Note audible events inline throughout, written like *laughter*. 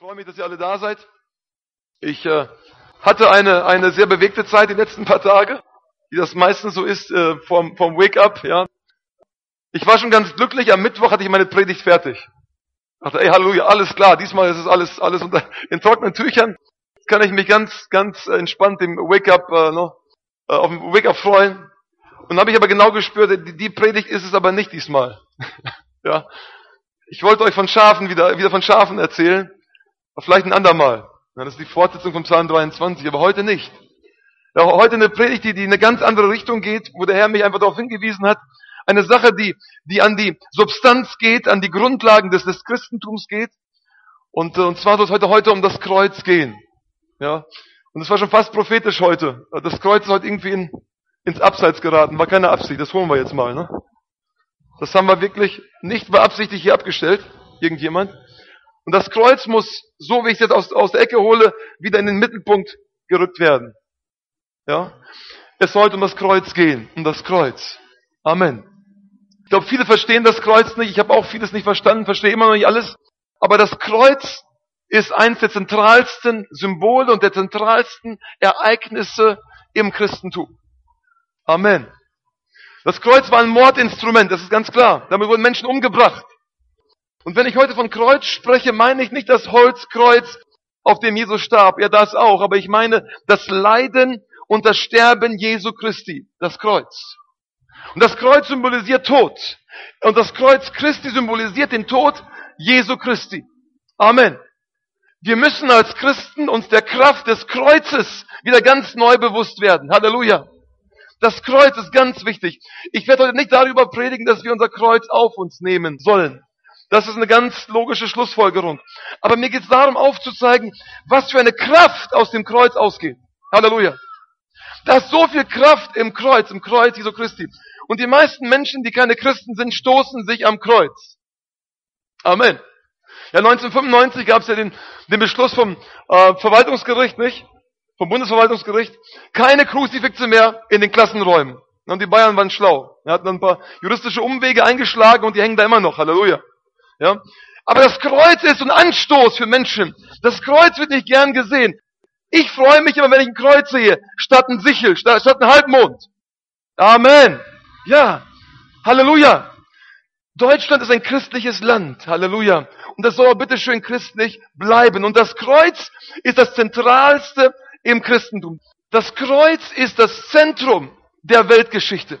freue mich, dass ihr alle da seid. Ich äh, hatte eine, eine sehr bewegte Zeit die letzten paar Tage, wie das meistens so ist äh, vom, vom Wake-up. Ja. Ich war schon ganz glücklich, am Mittwoch hatte ich meine Predigt fertig. Ich dachte, ey, Halleluja, alles klar, diesmal ist es alles, alles unter, in trockenen Tüchern. Jetzt kann ich mich ganz, ganz entspannt im Wake-up äh, noch, äh, auf dem Wake-up freuen. Und habe ich aber genau gespürt, die, die Predigt ist es aber nicht diesmal. *laughs* ja. Ich wollte euch von Schafen wieder, wieder von Schafen erzählen. Vielleicht ein andermal. Das ist die Fortsetzung vom Psalm 23, aber heute nicht. Ja, heute eine Predigt, die, die in eine ganz andere Richtung geht, wo der Herr mich einfach darauf hingewiesen hat. Eine Sache, die, die an die Substanz geht, an die Grundlagen des, des Christentums geht. Und, äh, und zwar soll es heute, heute um das Kreuz gehen. Ja. Und es war schon fast prophetisch heute. Das Kreuz ist heute irgendwie in, ins Abseits geraten. War keine Absicht. Das holen wir jetzt mal. Ne? Das haben wir wirklich nicht beabsichtigt hier abgestellt. Irgendjemand. Und das Kreuz muss, so wie ich es jetzt aus, aus der Ecke hole, wieder in den Mittelpunkt gerückt werden. Ja? Es sollte um das Kreuz gehen, um das Kreuz. Amen. Ich glaube, viele verstehen das Kreuz nicht. Ich habe auch vieles nicht verstanden, verstehe immer noch nicht alles. Aber das Kreuz ist eines der zentralsten Symbole und der zentralsten Ereignisse im Christentum. Amen. Das Kreuz war ein Mordinstrument, das ist ganz klar. Damit wurden Menschen umgebracht. Und wenn ich heute von Kreuz spreche, meine ich nicht das Holzkreuz, auf dem Jesus starb. Ja, das auch. Aber ich meine das Leiden und das Sterben Jesu Christi. Das Kreuz. Und das Kreuz symbolisiert Tod. Und das Kreuz Christi symbolisiert den Tod Jesu Christi. Amen. Wir müssen als Christen uns der Kraft des Kreuzes wieder ganz neu bewusst werden. Halleluja. Das Kreuz ist ganz wichtig. Ich werde heute nicht darüber predigen, dass wir unser Kreuz auf uns nehmen sollen. Das ist eine ganz logische Schlussfolgerung. Aber mir geht es darum aufzuzeigen, was für eine Kraft aus dem Kreuz ausgeht. Halleluja. Da ist so viel Kraft im Kreuz, im Kreuz Jesu Christi. Und die meisten Menschen, die keine Christen sind, stoßen sich am Kreuz. Amen. Ja, 1995 gab es ja den, den Beschluss vom äh, Verwaltungsgericht, nicht? Vom Bundesverwaltungsgericht. Keine Kruzifixe mehr in den Klassenräumen. Und die Bayern waren schlau. Er hatten ein paar juristische Umwege eingeschlagen und die hängen da immer noch. Halleluja. Ja? Aber das Kreuz ist ein Anstoß für Menschen. Das Kreuz wird nicht gern gesehen. Ich freue mich immer, wenn ich ein Kreuz sehe, statt ein Sichel, statt, statt ein Halbmond. Amen. Ja. Halleluja. Deutschland ist ein christliches Land. Halleluja. Und das soll auch bitteschön christlich bleiben. Und das Kreuz ist das Zentralste im Christentum. Das Kreuz ist das Zentrum der Weltgeschichte.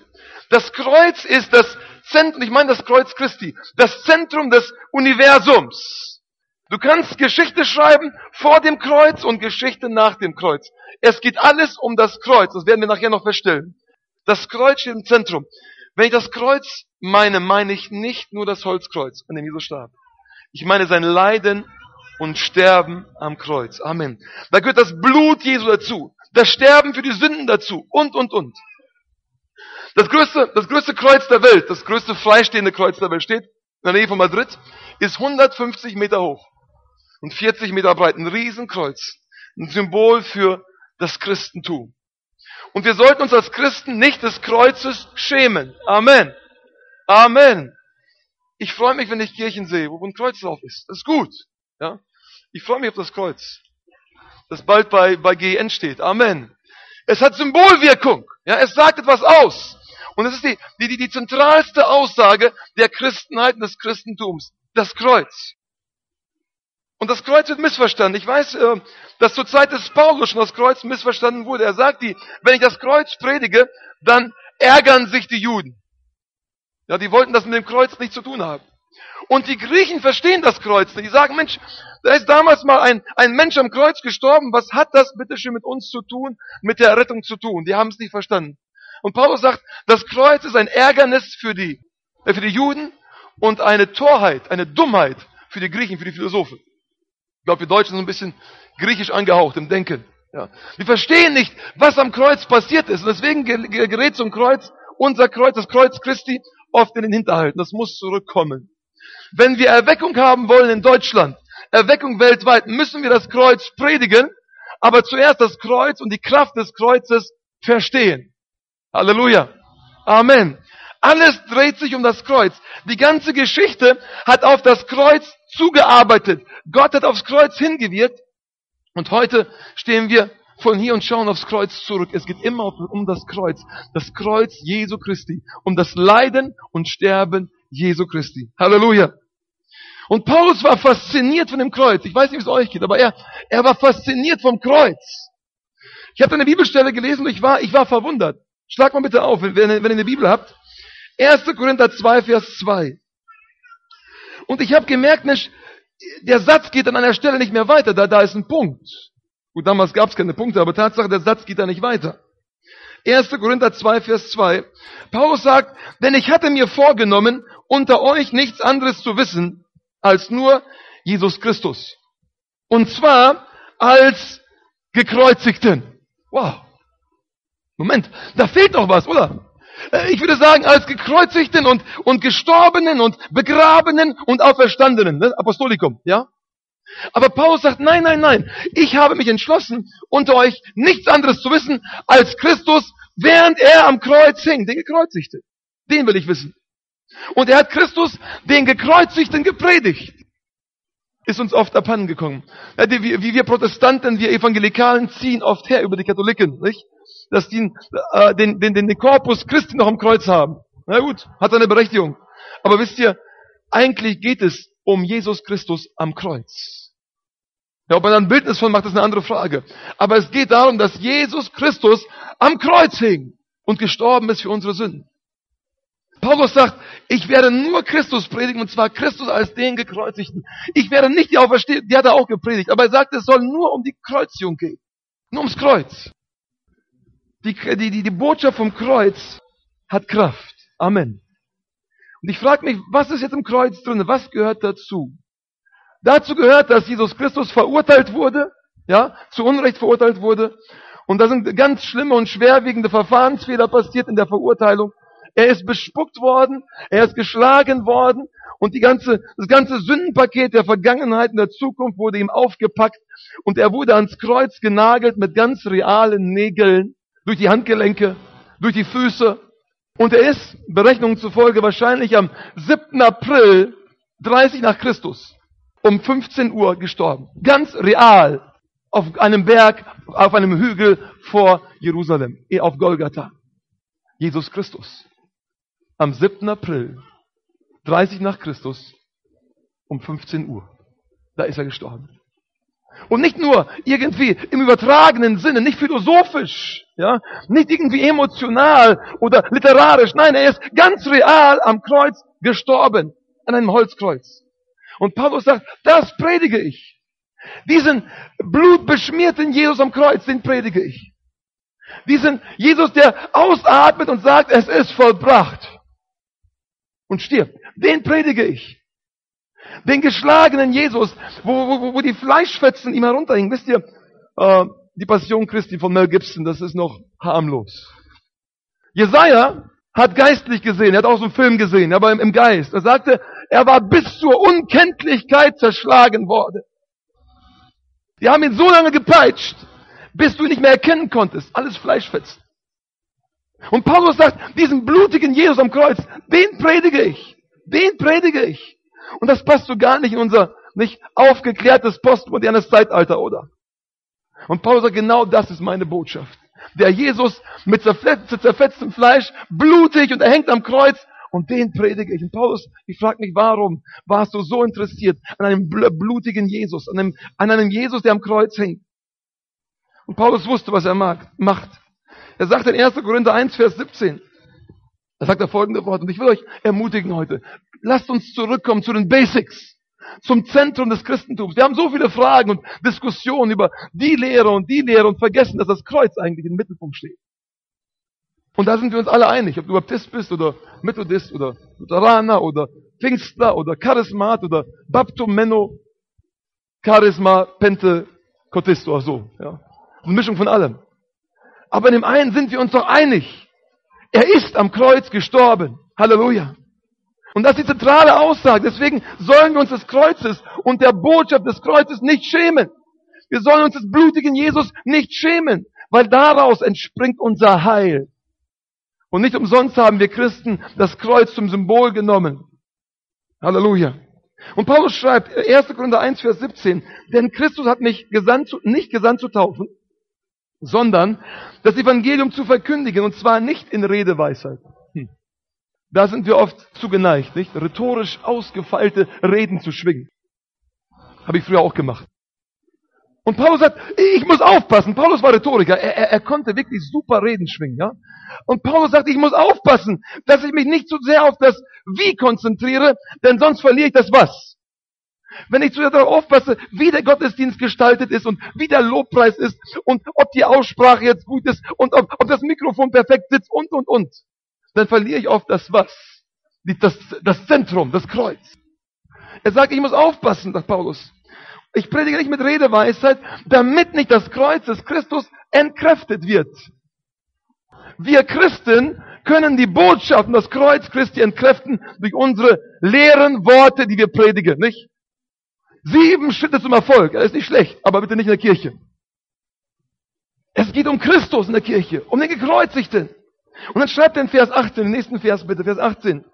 Das Kreuz ist das Zentrum, ich meine das Kreuz Christi, das Zentrum des Universums. Du kannst Geschichte schreiben vor dem Kreuz und Geschichte nach dem Kreuz. Es geht alles um das Kreuz. Das werden wir nachher noch feststellen. Das Kreuz steht im Zentrum. Wenn ich das Kreuz meine, meine ich nicht nur das Holzkreuz, an dem Jesus starb. Ich meine sein Leiden und Sterben am Kreuz. Amen. Da gehört das Blut Jesu dazu. Das Sterben für die Sünden dazu. Und, und, und. Das größte, das größte Kreuz der Welt, das größte freistehende Kreuz der Welt steht in der Nähe von Madrid, ist 150 Meter hoch und 40 Meter breit. Ein Riesenkreuz. Ein Symbol für das Christentum. Und wir sollten uns als Christen nicht des Kreuzes schämen. Amen. Amen. Ich freue mich, wenn ich Kirchen sehe, wo ein Kreuz drauf ist. Das ist gut. Ja? Ich freue mich auf das Kreuz, das bald bei, bei GN steht. Amen. Es hat Symbolwirkung. Ja, es sagt etwas aus. Und es ist die, die, die, die zentralste Aussage der Christenheit und des Christentums. Das Kreuz. Und das Kreuz wird missverstanden. Ich weiß, äh, dass zur Zeit des Paulus schon das Kreuz missverstanden wurde. Er sagt die, wenn ich das Kreuz predige, dann ärgern sich die Juden. Ja, die wollten das mit dem Kreuz nicht zu tun haben. Und die Griechen verstehen das Kreuz nicht. Die sagen, Mensch, da ist damals mal ein, ein Mensch am Kreuz gestorben. Was hat das bitte schön mit uns zu tun, mit der Rettung zu tun? Die haben es nicht verstanden. Und Paulus sagt, das Kreuz ist ein Ärgernis für die, äh, für die Juden und eine Torheit, eine Dummheit für die Griechen, für die Philosophen. Ich glaube, wir Deutschen sind ein bisschen griechisch angehaucht im Denken. Ja. Wir verstehen nicht, was am Kreuz passiert ist. Und deswegen gerät zum Kreuz, unser Kreuz, das Kreuz Christi, oft in den Hinterhalt. Das muss zurückkommen. Wenn wir Erweckung haben wollen in Deutschland, Erweckung weltweit, müssen wir das Kreuz predigen, aber zuerst das Kreuz und die Kraft des Kreuzes verstehen. Halleluja. Amen. Alles dreht sich um das Kreuz. Die ganze Geschichte hat auf das Kreuz zugearbeitet. Gott hat aufs Kreuz hingewirkt. Und heute stehen wir von hier und schauen aufs Kreuz zurück. Es geht immer um das Kreuz. Das Kreuz Jesu Christi. Um das Leiden und Sterben Jesu Christi. Halleluja. Und Paulus war fasziniert von dem Kreuz. Ich weiß nicht, wie es euch geht, aber er, er war fasziniert vom Kreuz. Ich habe eine Bibelstelle gelesen und ich war, ich war verwundert. Schlag mal bitte auf, wenn, wenn ihr eine Bibel habt. 1. Korinther 2, Vers 2. Und ich habe gemerkt, Mensch, der Satz geht an einer Stelle nicht mehr weiter, da, da ist ein Punkt. Gut, damals gab es keine Punkte, aber Tatsache, der Satz geht da nicht weiter. 1. Korinther 2, Vers 2. Paulus sagt, denn ich hatte mir vorgenommen, unter euch nichts anderes zu wissen, als nur Jesus Christus. Und zwar als gekreuzigten. Wow. Moment, da fehlt doch was, oder? Äh, ich würde sagen, als gekreuzigten und, und gestorbenen und begrabenen und auferstandenen, ne? Apostolikum, ja? Aber Paulus sagt, nein, nein, nein, ich habe mich entschlossen, unter euch nichts anderes zu wissen, als Christus, während er am Kreuz hing, den Gekreuzigte. Den will ich wissen. Und er hat Christus, den Gekreuzigten, gepredigt. Ist uns oft abhanden gekommen. Ja, wie, wie wir Protestanten, wir Evangelikalen ziehen oft her über die Katholiken, nicht? Dass die äh, den, den, den, den Korpus Christi noch am Kreuz haben. Na gut, hat seine Berechtigung. Aber wisst ihr, eigentlich geht es um Jesus Christus am Kreuz. Ja, ob man ein Bildnis von macht, ist eine andere Frage. Aber es geht darum, dass Jesus Christus am Kreuz hing und gestorben ist für unsere Sünden. Paulus sagt, ich werde nur Christus predigen, und zwar Christus als den Gekreuzigten. Ich werde nicht die Auferstehung, die hat er auch gepredigt, aber er sagt, es soll nur um die Kreuzigung gehen. Nur ums Kreuz. Die, die, die, Botschaft vom Kreuz hat Kraft. Amen. Und ich frage mich, was ist jetzt im Kreuz drin? Was gehört dazu? Dazu gehört, dass Jesus Christus verurteilt wurde, ja, zu Unrecht verurteilt wurde. Und da sind ganz schlimme und schwerwiegende Verfahrensfehler passiert in der Verurteilung. Er ist bespuckt worden, er ist geschlagen worden und die ganze, das ganze Sündenpaket der Vergangenheit und der Zukunft wurde ihm aufgepackt und er wurde ans Kreuz genagelt mit ganz realen Nägeln durch die Handgelenke, durch die Füße und er ist, Berechnungen zufolge, wahrscheinlich am 7. April 30 nach Christus um 15 Uhr gestorben. Ganz real auf einem Berg, auf einem Hügel vor Jerusalem, eh, auf Golgatha. Jesus Christus am 7. April, 30 nach Christus, um 15 Uhr. Da ist er gestorben. Und nicht nur irgendwie im übertragenen Sinne, nicht philosophisch, ja, nicht irgendwie emotional oder literarisch. Nein, er ist ganz real am Kreuz gestorben, an einem Holzkreuz. Und Paulus sagt, das predige ich. Diesen blutbeschmierten Jesus am Kreuz, den predige ich. Diesen Jesus, der ausatmet und sagt, es ist vollbracht und stirbt. Den predige ich. Den geschlagenen Jesus, wo, wo, wo die Fleischfetzen ihm herunterhingen. Wisst ihr, äh, die Passion Christi von Mel Gibson, das ist noch harmlos. Jesaja hat geistlich gesehen, er hat auch so einen Film gesehen, aber im, im Geist. Er sagte, er war bis zur Unkenntlichkeit zerschlagen worden. Die haben ihn so lange gepeitscht, bis du ihn nicht mehr erkennen konntest. Alles Fleischfetzen. Und Paulus sagt, diesen blutigen Jesus am Kreuz, den predige ich. Den predige ich. Und das passt so gar nicht in unser nicht aufgeklärtes postmodernes Zeitalter, oder? Und Paulus sagt, genau das ist meine Botschaft. Der Jesus mit zerfetztem Fleisch, blutig und er hängt am Kreuz und den predige ich. Und Paulus, ich frage mich, warum warst du so interessiert an einem blutigen Jesus, an einem, an einem Jesus, der am Kreuz hängt? Und Paulus wusste, was er macht. Er sagt in 1. Korinther 1, Vers 17, da sagt er folgende Worte, und ich will euch ermutigen heute, lasst uns zurückkommen zu den Basics, zum Zentrum des Christentums. Wir haben so viele Fragen und Diskussionen über die Lehre und die Lehre und vergessen, dass das Kreuz eigentlich im Mittelpunkt steht. Und da sind wir uns alle einig, ob du Baptist bist oder Methodist oder Lutheraner oder Pfingstler oder Charismat oder Baptum Menno, Charisma, Pente, oder so. Ja. Eine Mischung von allem. Aber in dem einen sind wir uns doch einig. Er ist am Kreuz gestorben. Halleluja. Und das ist die zentrale Aussage. Deswegen sollen wir uns des Kreuzes und der Botschaft des Kreuzes nicht schämen. Wir sollen uns des blutigen Jesus nicht schämen, weil daraus entspringt unser Heil. Und nicht umsonst haben wir Christen das Kreuz zum Symbol genommen. Halleluja. Und Paulus schreibt, 1. Korinther 1, Vers 17, denn Christus hat mich gesandt nicht gesandt zu taufen, sondern das Evangelium zu verkündigen, und zwar nicht in Redeweisheit. Da sind wir oft zu geneigt, nicht? Rhetorisch ausgefeilte Reden zu schwingen. Habe ich früher auch gemacht. Und Paulus sagt, ich muss aufpassen. Paulus war Rhetoriker. Er, er, er konnte wirklich super Reden schwingen, ja? Und Paulus sagt, ich muss aufpassen, dass ich mich nicht zu sehr auf das Wie konzentriere, denn sonst verliere ich das Was. Wenn ich zu sehr darauf aufpasse, wie der Gottesdienst gestaltet ist und wie der Lobpreis ist und ob die Aussprache jetzt gut ist und ob, ob das Mikrofon perfekt sitzt und, und, und, dann verliere ich oft das Was. Das, das Zentrum, das Kreuz. Er sagt, ich muss aufpassen, sagt Paulus. Ich predige nicht mit Redeweisheit, damit nicht das Kreuz des Christus entkräftet wird. Wir Christen können die Botschaft und das Kreuz Christi entkräften durch unsere leeren Worte, die wir predigen, nicht? Sieben Schritte zum Erfolg, das ist nicht schlecht, aber bitte nicht in der Kirche. Es geht um Christus in der Kirche, um den Gekreuzigten. Und dann schreibt er in Vers 18, den nächsten Vers bitte, Vers 18.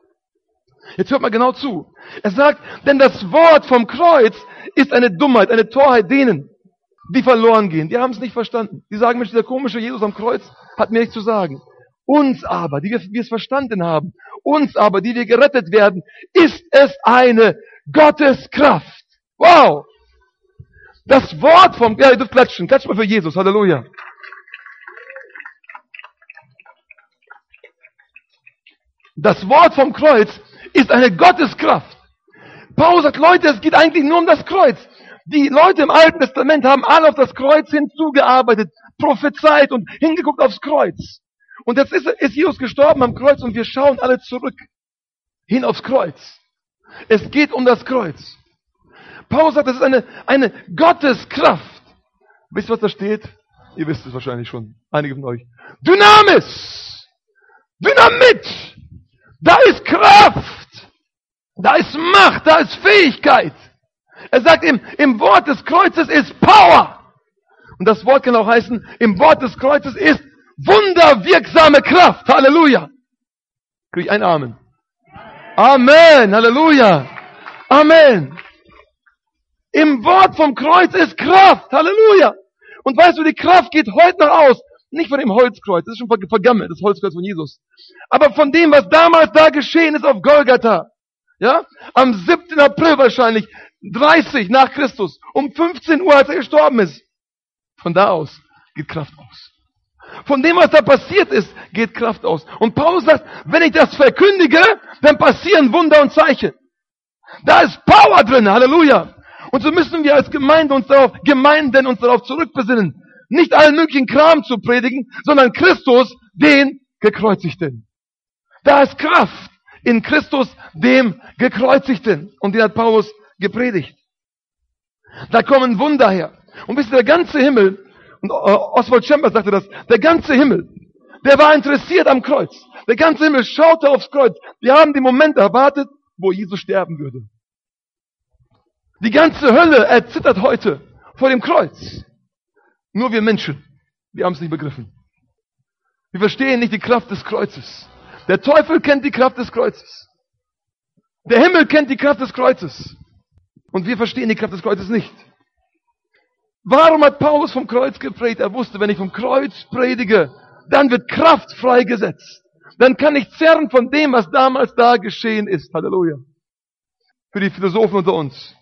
Jetzt hört mal genau zu. Er sagt, denn das Wort vom Kreuz ist eine Dummheit, eine Torheit denen, die verloren gehen. Die haben es nicht verstanden. Die sagen, Mensch, dieser komische Jesus am Kreuz hat mir nichts zu sagen. Uns aber, die wir, es verstanden haben, uns aber, die wir gerettet werden, ist es eine Gotteskraft. Wow! Das Wort vom, ja, ihr dürft klatschen, klatscht mal für Jesus, Halleluja. Das Wort vom Kreuz ist eine Gotteskraft. Paulus sagt, Leute, es geht eigentlich nur um das Kreuz. Die Leute im Alten Testament haben alle auf das Kreuz hinzugearbeitet, prophezeit und hingeguckt aufs Kreuz. Und jetzt ist, ist Jesus gestorben am Kreuz und wir schauen alle zurück hin aufs Kreuz. Es geht um das Kreuz. Paulus sagt, das ist eine, eine Gotteskraft. Wisst ihr, was da steht? Ihr wisst es wahrscheinlich schon, einige von euch. Dynamis! Dynamit! Da ist Kraft! Da ist Macht, da ist Fähigkeit. Er sagt im, im Wort des Kreuzes ist Power. Und das Wort kann auch heißen, im Wort des Kreuzes ist wunderwirksame Kraft. Halleluja. Krieg ich einen Amen. Amen. Halleluja. Amen. Im Wort vom Kreuz ist Kraft. Halleluja. Und weißt du, die Kraft geht heute noch aus. Nicht von dem Holzkreuz, das ist schon vergammelt, das Holzkreuz von Jesus. Aber von dem, was damals da geschehen ist auf Golgatha. Ja? Am 7. April wahrscheinlich, 30 nach Christus, um 15 Uhr, als er gestorben ist. Von da aus geht Kraft aus. Von dem, was da passiert ist, geht Kraft aus. Und Paulus sagt, wenn ich das verkündige, dann passieren Wunder und Zeichen. Da ist Power drin, Halleluja. Und so müssen wir als Gemeinde uns darauf, Gemeinden uns darauf zurückbesinnen. Nicht allen möglichen Kram zu predigen, sondern Christus, den Gekreuzigten. Da ist Kraft in Christus, dem Gekreuzigten. Und den hat Paulus gepredigt. Da kommen Wunder her. Und wisst ihr, der ganze Himmel, und äh, Oswald Chambers sagte das, der ganze Himmel, der war interessiert am Kreuz. Der ganze Himmel schaute aufs Kreuz. Wir haben den Moment erwartet, wo Jesus sterben würde. Die ganze Hölle erzittert heute vor dem Kreuz. Nur wir Menschen, wir haben es nicht begriffen. Wir verstehen nicht die Kraft des Kreuzes. Der Teufel kennt die Kraft des Kreuzes. Der Himmel kennt die Kraft des Kreuzes. Und wir verstehen die Kraft des Kreuzes nicht. Warum hat Paulus vom Kreuz gepredigt? Er wusste, wenn ich vom Kreuz predige, dann wird Kraft freigesetzt. Dann kann ich zerren von dem, was damals da geschehen ist. Halleluja. Für die Philosophen unter uns.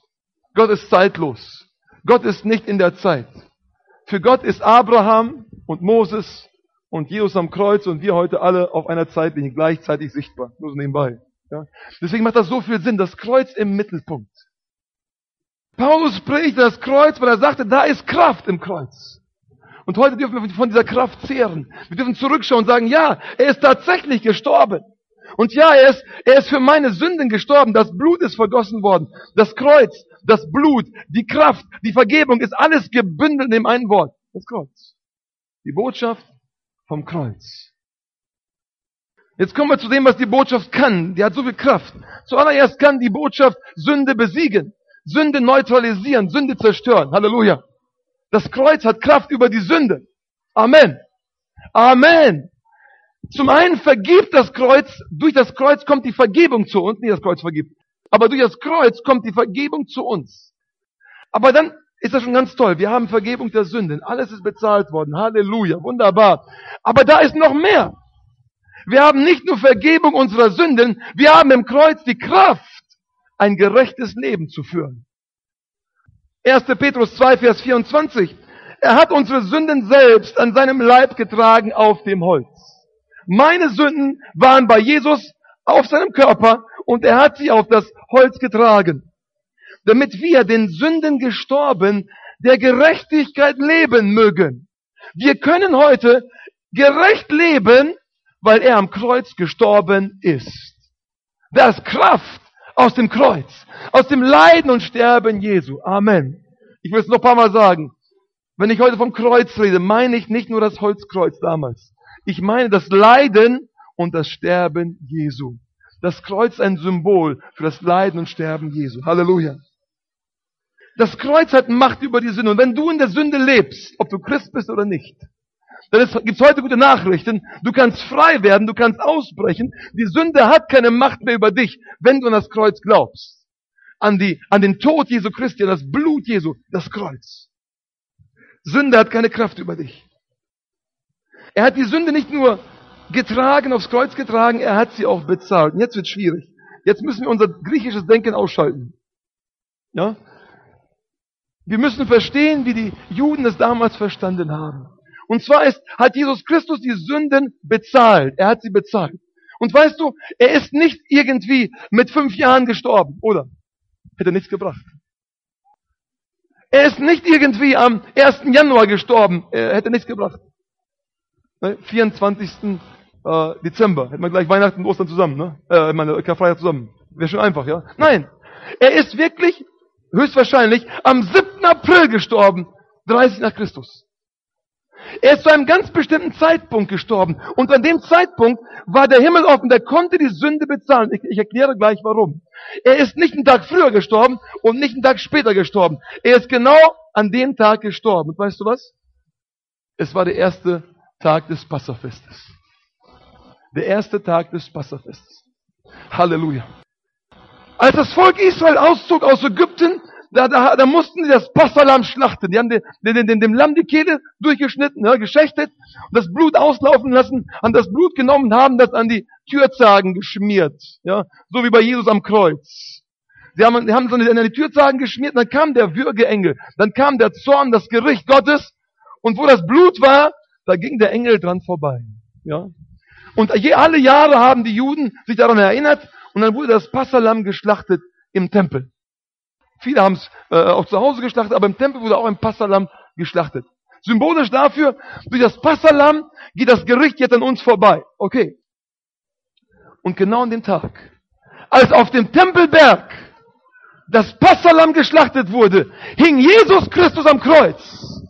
Gott ist zeitlos. Gott ist nicht in der Zeit. Für Gott ist Abraham und Moses und Jesus am Kreuz und wir heute alle auf einer Zeitlinie gleichzeitig sichtbar. Nur so nebenbei. Ja? Deswegen macht das so viel Sinn. Das Kreuz im Mittelpunkt. Paulus predigte das Kreuz, weil er sagte, da ist Kraft im Kreuz. Und heute dürfen wir von dieser Kraft zehren. Wir dürfen zurückschauen und sagen, ja, er ist tatsächlich gestorben. Und ja, er ist, er ist für meine Sünden gestorben. Das Blut ist vergossen worden. Das Kreuz, das Blut, die Kraft, die Vergebung ist alles gebündelt in dem einen Wort. Das Kreuz. Die Botschaft vom Kreuz. Jetzt kommen wir zu dem, was die Botschaft kann. Die hat so viel Kraft. Zuallererst kann die Botschaft Sünde besiegen. Sünde neutralisieren, Sünde zerstören. Halleluja. Das Kreuz hat Kraft über die Sünde. Amen. Amen. Zum einen vergibt das Kreuz, durch das Kreuz kommt die Vergebung zu uns, nicht das Kreuz vergibt, aber durch das Kreuz kommt die Vergebung zu uns. Aber dann ist das schon ganz toll. Wir haben Vergebung der Sünden. Alles ist bezahlt worden. Halleluja. Wunderbar. Aber da ist noch mehr. Wir haben nicht nur Vergebung unserer Sünden, wir haben im Kreuz die Kraft, ein gerechtes Leben zu führen. 1. Petrus 2, Vers 24. Er hat unsere Sünden selbst an seinem Leib getragen auf dem Holz. Meine Sünden waren bei Jesus auf seinem Körper und er hat sie auf das Holz getragen, damit wir den Sünden gestorben der Gerechtigkeit leben mögen. Wir können heute gerecht leben, weil er am Kreuz gestorben ist. Da ist Kraft aus dem Kreuz, aus dem Leiden und Sterben Jesu. Amen. Ich will es noch ein paar Mal sagen. Wenn ich heute vom Kreuz rede, meine ich nicht nur das Holzkreuz damals. Ich meine das Leiden und das Sterben Jesu. Das Kreuz ein Symbol für das Leiden und Sterben Jesu. Halleluja. Das Kreuz hat Macht über die Sünde. Und wenn du in der Sünde lebst, ob du Christ bist oder nicht, dann gibt es heute gute Nachrichten. Du kannst frei werden, du kannst ausbrechen. Die Sünde hat keine Macht mehr über dich, wenn du an das Kreuz glaubst. An, die, an den Tod Jesu Christi, an das Blut Jesu, das Kreuz. Sünde hat keine Kraft über dich. Er hat die Sünde nicht nur getragen, aufs Kreuz getragen, er hat sie auch bezahlt. Und jetzt wird schwierig. Jetzt müssen wir unser griechisches Denken ausschalten. Ja? Wir müssen verstehen, wie die Juden es damals verstanden haben. Und zwar ist, hat Jesus Christus die Sünden bezahlt. Er hat sie bezahlt. Und weißt du, er ist nicht irgendwie mit fünf Jahren gestorben, oder? Hätte nichts gebracht. Er ist nicht irgendwie am 1. Januar gestorben, er hätte nichts gebracht. 24. Ne? Äh, Dezember, hätte man gleich Weihnachten und Ostern zusammen, ne? Äh, meine Karfreitag zusammen. Wäre schon einfach, ja? Nein, er ist wirklich, höchstwahrscheinlich, am 7. April gestorben, 30 nach Christus. Er ist zu einem ganz bestimmten Zeitpunkt gestorben. Und an dem Zeitpunkt war der Himmel offen, der konnte die Sünde bezahlen. Ich, ich, erkläre gleich warum. Er ist nicht einen Tag früher gestorben und nicht einen Tag später gestorben. Er ist genau an dem Tag gestorben. Und weißt du was? Es war der erste Tag des Passafestes. Der erste Tag des Passafestes. Halleluja. Als das Volk Israel auszog aus Ägypten, da, da, da mussten sie das Passalam schlachten. Die haben den, den, den, dem Lamm die Kehle durchgeschnitten, ja, geschächtet und das Blut auslaufen lassen, haben das Blut genommen haben das an die Türzagen geschmiert. Ja, so wie bei Jesus am Kreuz. Sie haben, haben es an die, an die Türzagen geschmiert, dann kam der Würgeengel, dann kam der Zorn, das Gericht Gottes und wo das Blut war, da ging der Engel dran vorbei. Ja. Und alle Jahre haben die Juden sich daran erinnert und dann wurde das Passalam geschlachtet im Tempel. Viele haben es äh, auch zu Hause geschlachtet, aber im Tempel wurde auch ein Passalam geschlachtet. Symbolisch dafür, durch das Passalam geht das Gericht jetzt an uns vorbei. Okay. Und genau an dem Tag, als auf dem Tempelberg das Passalam geschlachtet wurde, hing Jesus Christus am Kreuz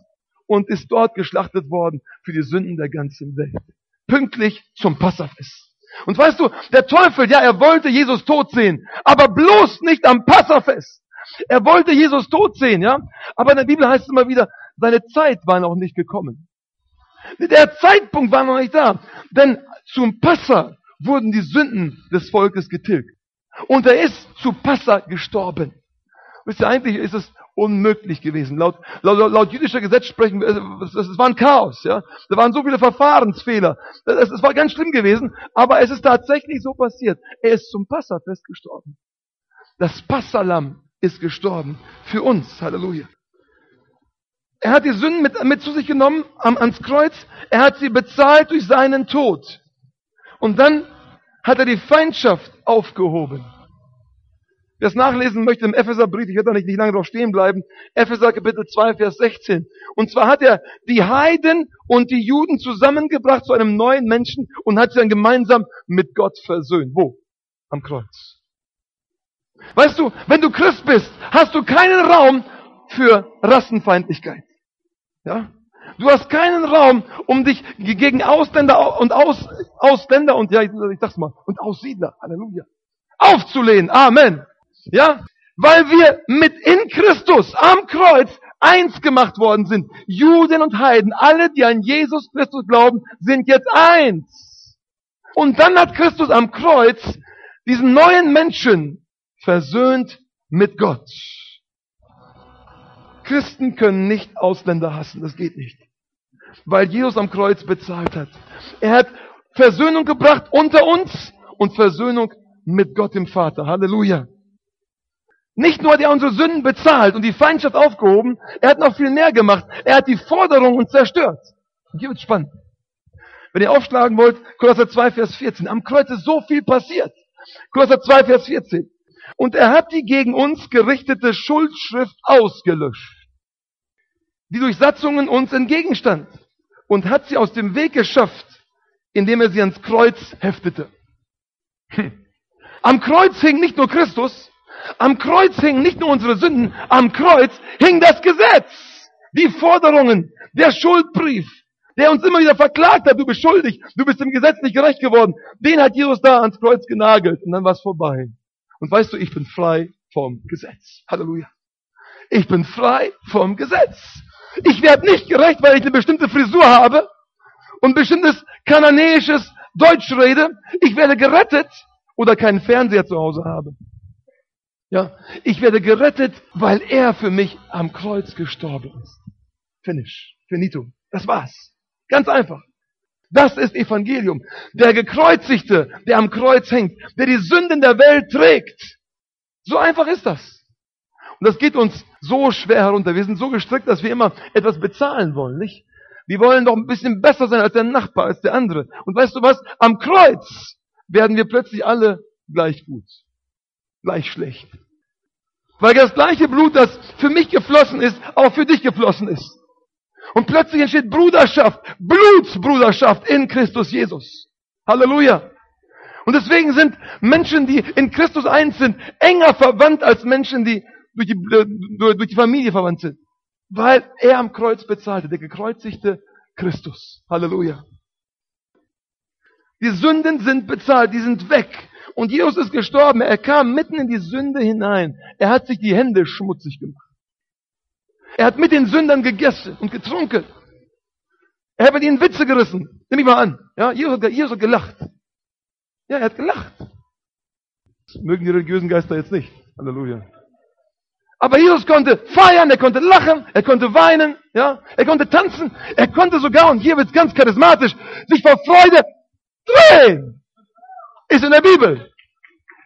und ist dort geschlachtet worden für die Sünden der ganzen Welt. Pünktlich zum Passafest. Und weißt du, der Teufel, ja, er wollte Jesus tot sehen, aber bloß nicht am Passafest. Er wollte Jesus tot sehen, ja. Aber in der Bibel heißt es immer wieder, seine Zeit war noch nicht gekommen. Der Zeitpunkt war noch nicht da. Denn zum Passa wurden die Sünden des Volkes getilgt. Und er ist zu Passa gestorben. Wisst ihr, eigentlich ist es unmöglich gewesen. Laut, laut, laut jüdischer Gesetz sprechen es, es war ein Chaos, ja. Da waren so viele Verfahrensfehler. Es, es war ganz schlimm gewesen, aber es ist tatsächlich so passiert. Er ist zum Passafest gestorben. Das Passalam ist gestorben. Für uns. Halleluja. Er hat die Sünden mit, mit zu sich genommen am, ans Kreuz. Er hat sie bezahlt durch seinen Tod. Und dann hat er die Feindschaft aufgehoben. Wer es nachlesen möchte im Epheserbrief, ich werde da nicht, nicht lange drauf stehen bleiben, Epheser Kapitel 2, Vers 16. Und zwar hat er die Heiden und die Juden zusammengebracht zu einem neuen Menschen und hat sie dann gemeinsam mit Gott versöhnt. Wo? Am Kreuz. Weißt du, wenn du Christ bist, hast du keinen Raum für Rassenfeindlichkeit. Ja? Du hast keinen Raum, um dich gegen Ausländer und Aus, Ausländer und ja, ich sag's mal, und Aussiedler, Halleluja, aufzulehnen. Amen. Ja? Weil wir mit in Christus am Kreuz eins gemacht worden sind. Juden und Heiden, alle, die an Jesus Christus glauben, sind jetzt eins. Und dann hat Christus am Kreuz diesen neuen Menschen versöhnt mit Gott. Christen können nicht Ausländer hassen, das geht nicht. Weil Jesus am Kreuz bezahlt hat. Er hat Versöhnung gebracht unter uns und Versöhnung mit Gott dem Vater. Halleluja. Nicht nur hat er unsere Sünden bezahlt und die Feindschaft aufgehoben, er hat noch viel mehr gemacht. Er hat die Forderungen zerstört. Und hier wird spannend. Wenn ihr aufschlagen wollt, Kolosser 2, Vers 14. Am Kreuz ist so viel passiert. Kolosser 2, Vers 14. Und er hat die gegen uns gerichtete Schuldschrift ausgelöscht, die durch Satzungen uns entgegenstand und hat sie aus dem Weg geschafft, indem er sie ans Kreuz heftete. Hm. Am Kreuz hing nicht nur Christus, am Kreuz hingen nicht nur unsere Sünden, am Kreuz hing das Gesetz, die Forderungen, der Schuldbrief, der uns immer wieder verklagt hat, du bist schuldig, du bist dem Gesetz nicht gerecht geworden. Den hat Jesus da ans Kreuz genagelt und dann war es vorbei. Und weißt du, ich bin frei vom Gesetz. Halleluja. Ich bin frei vom Gesetz. Ich werde nicht gerecht, weil ich eine bestimmte Frisur habe und bestimmtes kananäisches Deutsch rede. Ich werde gerettet oder keinen Fernseher zu Hause habe. Ja, ich werde gerettet, weil er für mich am Kreuz gestorben ist. Finish. Finito. Das war's. Ganz einfach. Das ist Evangelium. Der Gekreuzigte, der am Kreuz hängt, der die Sünden der Welt trägt. So einfach ist das. Und das geht uns so schwer herunter. Wir sind so gestrickt, dass wir immer etwas bezahlen wollen, nicht? Wir wollen doch ein bisschen besser sein als der Nachbar, als der andere. Und weißt du was? Am Kreuz werden wir plötzlich alle gleich gut. Gleich schlecht. Weil das gleiche Blut, das für mich geflossen ist, auch für dich geflossen ist. Und plötzlich entsteht Bruderschaft, Blutsbruderschaft in Christus Jesus. Halleluja. Und deswegen sind Menschen, die in Christus eins sind, enger verwandt als Menschen, die durch die, durch die Familie verwandt sind. Weil er am Kreuz bezahlte, der gekreuzigte Christus. Halleluja. Die Sünden sind bezahlt, die sind weg. Und Jesus ist gestorben. Er kam mitten in die Sünde hinein. Er hat sich die Hände schmutzig gemacht. Er hat mit den Sündern gegessen und getrunken. Er hat mit ihnen Witze gerissen. Nimm mich mal an. Ja, Jesus, Jesus hat gelacht. Ja, er hat gelacht. Das mögen die religiösen Geister jetzt nicht. Halleluja. Aber Jesus konnte feiern, er konnte lachen, er konnte weinen, ja, er konnte tanzen, er konnte sogar, und hier wird es ganz charismatisch, sich vor Freude drehen. Ist in der Bibel.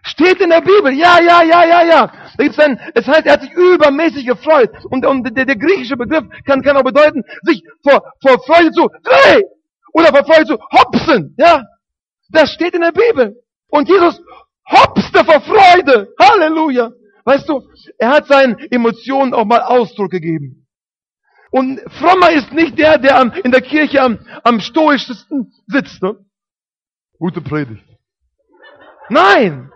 Steht in der Bibel. Ja, ja, ja, ja, ja. Es heißt, er hat sich übermäßig gefreut. Und, und der, der, griechische Begriff kann, kann auch bedeuten, sich vor, vor Freude zu drehen. Oder vor Freude zu hopsen. Ja. Das steht in der Bibel. Und Jesus hopste vor Freude. Halleluja. Weißt du, er hat seinen Emotionen auch mal Ausdruck gegeben. Und frommer ist nicht der, der am, in der Kirche am, am stoischsten sitzt. Ne? Gute Predigt. Nein!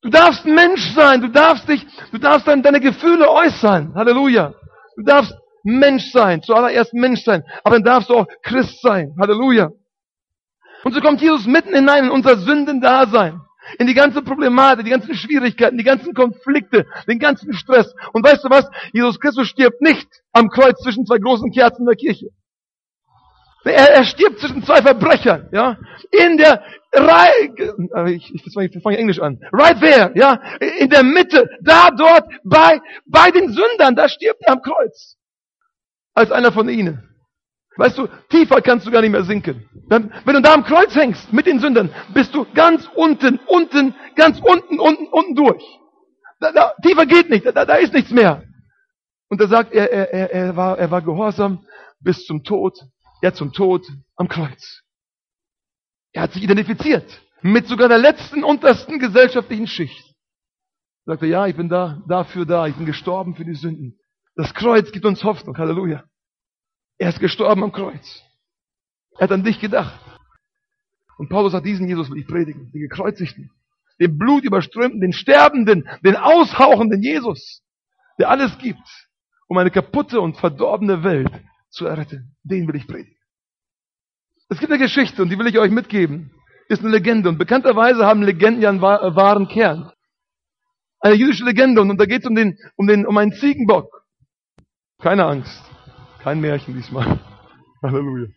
Du darfst Mensch sein, du darfst dich, du darfst deine Gefühle äußern. Halleluja. Du darfst Mensch sein, zuallererst Mensch sein, aber dann darfst du auch Christ sein. Halleluja. Und so kommt Jesus mitten hinein in unser Sündendasein, in die ganze Problematik, die ganzen Schwierigkeiten, die ganzen Konflikte, den ganzen Stress. Und weißt du was? Jesus Christus stirbt nicht am Kreuz zwischen zwei großen Kerzen der Kirche. Er, er stirbt zwischen zwei Verbrechern, ja. In der Reihe, ich, ich, ich fange Englisch an. Right there, ja. In der Mitte, da, dort, bei, bei den Sündern, da stirbt er am Kreuz. Als einer von ihnen. Weißt du, tiefer kannst du gar nicht mehr sinken. Wenn du da am Kreuz hängst, mit den Sündern, bist du ganz unten, unten, ganz unten, unten, unten durch. Da, da, tiefer geht nicht, da, da ist nichts mehr. Und er sagt, er, er, er, war, er war gehorsam bis zum Tod, ja zum Tod am Kreuz. Er hat sich identifiziert mit sogar der letzten, untersten gesellschaftlichen Schicht. Er sagte, ja, ich bin da, dafür da, ich bin gestorben für die Sünden. Das Kreuz gibt uns Hoffnung, Halleluja. Er ist gestorben am Kreuz. Er hat an dich gedacht. Und Paulus sagt, diesen Jesus will ich predigen, den gekreuzigten, den blutüberströmten, den sterbenden, den aushauchenden Jesus, der alles gibt, um eine kaputte und verdorbene Welt zu erretten. Den will ich predigen. Es gibt eine Geschichte und die will ich euch mitgeben. Ist eine Legende und bekannterweise haben Legenden ja einen wahren Kern. Eine jüdische Legende und da geht es um den, um den, um einen Ziegenbock. Keine Angst. Kein Märchen diesmal. *laughs* Halleluja.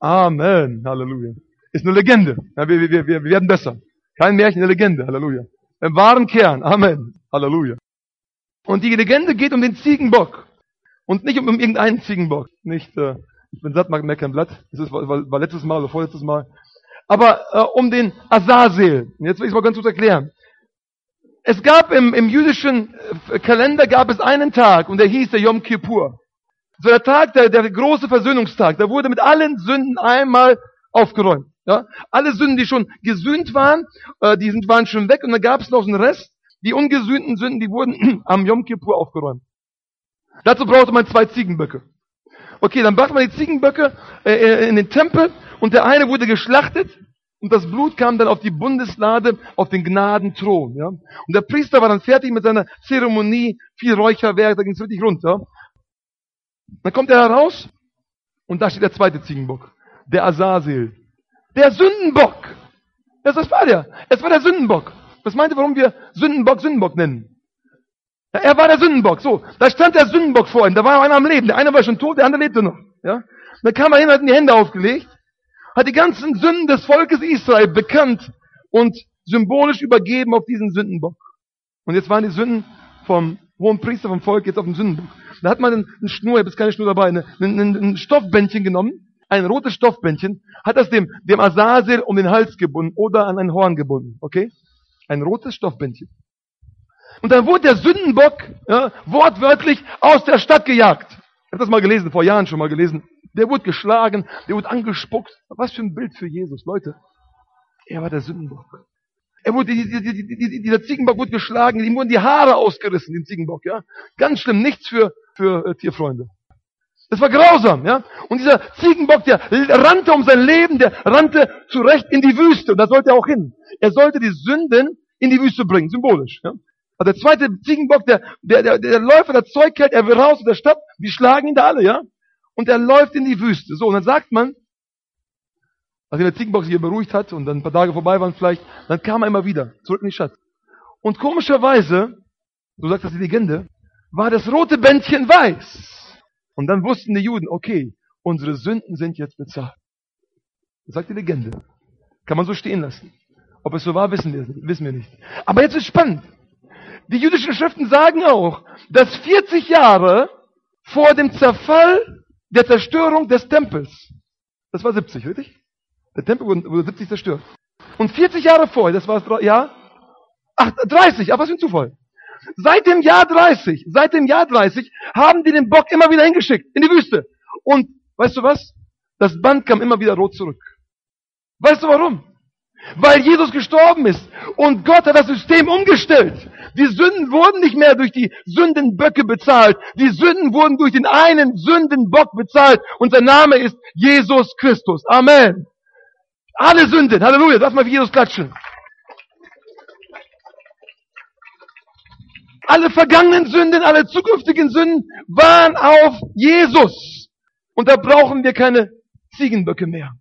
Amen. Halleluja. Ist eine Legende. Ja, wir, wir, wir, wir werden besser. Kein Märchen, eine Legende. Halleluja. Im wahren Kern. Amen. Halleluja. Und die Legende geht um den Ziegenbock. Und nicht um, irgendeinen Ziegenbock. Nicht, äh, ich bin satt, mag kein Blatt. Das ist, war, war letztes Mal oder vorletztes Mal. Aber äh, um den Azazel. Jetzt will ich es mal ganz kurz erklären. Es gab im, im jüdischen äh, Kalender gab es einen Tag und der hieß der Yom Kippur. So der Tag, der, der große Versöhnungstag. Da wurde mit allen Sünden einmal aufgeräumt. Ja? Alle Sünden, die schon gesühnt waren, äh, die sind, waren schon weg und dann gab es noch einen Rest. Die ungesühnten Sünden, die wurden *clears throat* am Yom Kippur aufgeräumt. Dazu brauchte man zwei Ziegenböcke. Okay, dann brachte man die Ziegenböcke äh, äh, in den Tempel und der eine wurde geschlachtet und das Blut kam dann auf die Bundeslade, auf den Gnadenthron. Ja? Und der Priester war dann fertig mit seiner Zeremonie, viel Räucherwerk, da ging es richtig runter. Dann kommt er heraus und da steht der zweite Ziegenbock, der Azazel, der Sündenbock. Das, das war der. Es war der Sündenbock. Was meint ihr, warum wir Sündenbock Sündenbock nennen? Er war der Sündenbock. So, da stand der Sündenbock vor ihm. Da war einer am Leben. Der eine war schon tot, der andere lebte noch. Ja? Dann kam er hin, hat ihm die Hände aufgelegt hat die ganzen Sünden des Volkes Israel bekannt und symbolisch übergeben auf diesen Sündenbock. Und jetzt waren die Sünden vom hohen Priester vom Volk jetzt auf dem Sündenbock. Da hat man eine Schnur, ich habe jetzt keine Schnur dabei, ein, Stoffbändchen genommen, ein rotes Stoffbändchen, hat das dem, dem Asasil um den Hals gebunden oder an ein Horn gebunden, okay? Ein rotes Stoffbändchen. Und dann wurde der Sündenbock ja, wortwörtlich aus der Stadt gejagt. Ich habe das mal gelesen, vor Jahren schon mal gelesen. Der wurde geschlagen, der wurde angespuckt. Was für ein Bild für Jesus, Leute. Er war der Sündenbock. Er wurde, die, die, die, dieser Ziegenbock wurde geschlagen, ihm wurden die Haare ausgerissen, dem Ziegenbock, ja. Ganz schlimm, nichts für, für äh, Tierfreunde. Das war grausam, ja. Und dieser Ziegenbock, der rannte um sein Leben, der rannte zurecht in die Wüste. Und da sollte er auch hin. Er sollte die Sünden in die Wüste bringen, symbolisch, ja. Aber der zweite Ziegenbock, der, der, der, der Läufer, der Zeug hält, er will raus aus der Stadt, die schlagen ihn da alle, ja und er läuft in die Wüste. So, und dann sagt man, als der Ziegenbock sich hier beruhigt hat und dann ein paar Tage vorbei waren vielleicht, dann kam er immer wieder zurück in die Stadt. Und komischerweise, so sagt das die Legende, war das rote Bändchen weiß. Und dann wussten die Juden, okay, unsere Sünden sind jetzt bezahlt. Das sagt die Legende. Kann man so stehen lassen. Ob es so war, wissen wir, wissen wir nicht. Aber jetzt ist spannend. Die jüdischen Schriften sagen auch, dass 40 Jahre vor dem Zerfall der Zerstörung des Tempels. Das war 70, richtig? Der Tempel wurde 70 zerstört. Und 40 Jahre vorher, das war Jahr, ach, 30, aber was für ein Zufall. Seit dem Jahr 30, seit dem Jahr 30 haben die den Bock immer wieder hingeschickt, in die Wüste. Und, weißt du was? Das Band kam immer wieder rot zurück. Weißt du warum? Weil Jesus gestorben ist. Und Gott hat das System umgestellt. Die Sünden wurden nicht mehr durch die Sündenböcke bezahlt. Die Sünden wurden durch den einen Sündenbock bezahlt. Und sein Name ist Jesus Christus. Amen. Alle Sünden. Halleluja. Lass mal für Jesus klatschen. Alle vergangenen Sünden, alle zukünftigen Sünden waren auf Jesus. Und da brauchen wir keine Ziegenböcke mehr.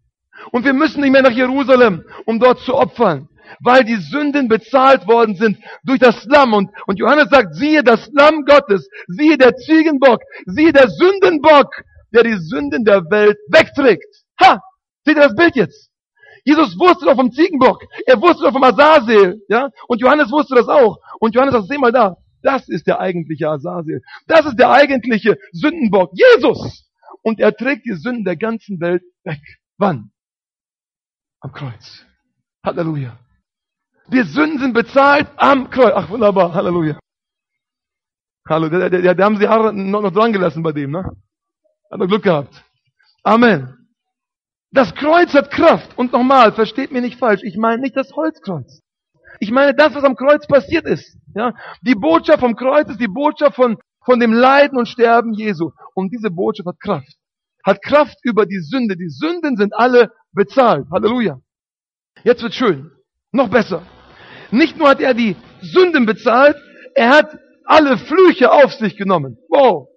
Und wir müssen nicht mehr nach Jerusalem, um dort zu opfern weil die Sünden bezahlt worden sind durch das Lamm. Und, und Johannes sagt, siehe das Lamm Gottes, siehe der Ziegenbock, siehe der Sündenbock, der die Sünden der Welt wegträgt. Ha! Seht ihr das Bild jetzt? Jesus wusste doch vom Ziegenbock, er wusste doch vom Asasel, ja? Und Johannes wusste das auch. Und Johannes sagt, seh mal da, das ist der eigentliche Asasel. Das ist der eigentliche Sündenbock, Jesus. Und er trägt die Sünden der ganzen Welt weg. Wann? Am Kreuz. Halleluja. Die Sünden sind bezahlt am Kreuz. Ach, wunderbar. Halleluja. Hallo, der haben sie Haare noch, noch dran gelassen bei dem, ne? Hat er Glück gehabt. Amen. Das Kreuz hat Kraft. Und nochmal, versteht mir nicht falsch. Ich meine nicht das Holzkreuz. Ich meine das, was am Kreuz passiert ist. Ja? Die Botschaft vom Kreuz ist die Botschaft von, von dem Leiden und Sterben Jesu. Und diese Botschaft hat Kraft. Hat Kraft über die Sünde. Die Sünden sind alle bezahlt. Halleluja. Jetzt wird schön. Noch besser. Nicht nur hat er die Sünden bezahlt, er hat alle Flüche auf sich genommen. Wow.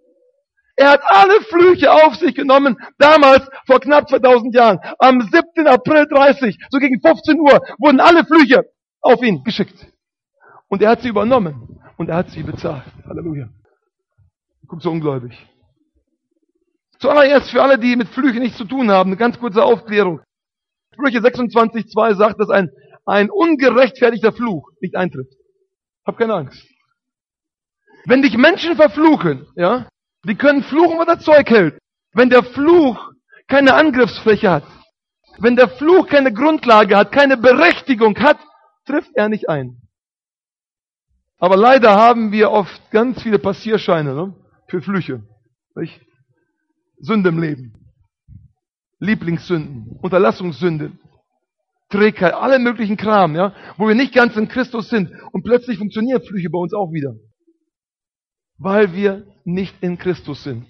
Er hat alle Flüche auf sich genommen, damals vor knapp 2000 Jahren. Am 7. April 30, so gegen 15 Uhr, wurden alle Flüche auf ihn geschickt. Und er hat sie übernommen. Und er hat sie bezahlt. Halleluja. Guck so ungläubig. Zuallererst für alle, die mit Flüchen nichts zu tun haben, eine ganz kurze Aufklärung. Sprüche 26,2 sagt, dass ein, ein ungerechtfertigter Fluch nicht eintritt. Hab keine Angst. Wenn dich Menschen verfluchen, ja, die können fluchen, was das Zeug hält. Wenn der Fluch keine Angriffsfläche hat, wenn der Fluch keine Grundlage hat, keine Berechtigung hat, trifft er nicht ein. Aber leider haben wir oft ganz viele Passierscheine ne, für Flüche. Nicht? Sünde im Leben. Lieblingssünden, Unterlassungssünde, Trägheit, alle möglichen Kram, ja, wo wir nicht ganz in Christus sind. Und plötzlich funktionieren Flüche bei uns auch wieder. Weil wir nicht in Christus sind.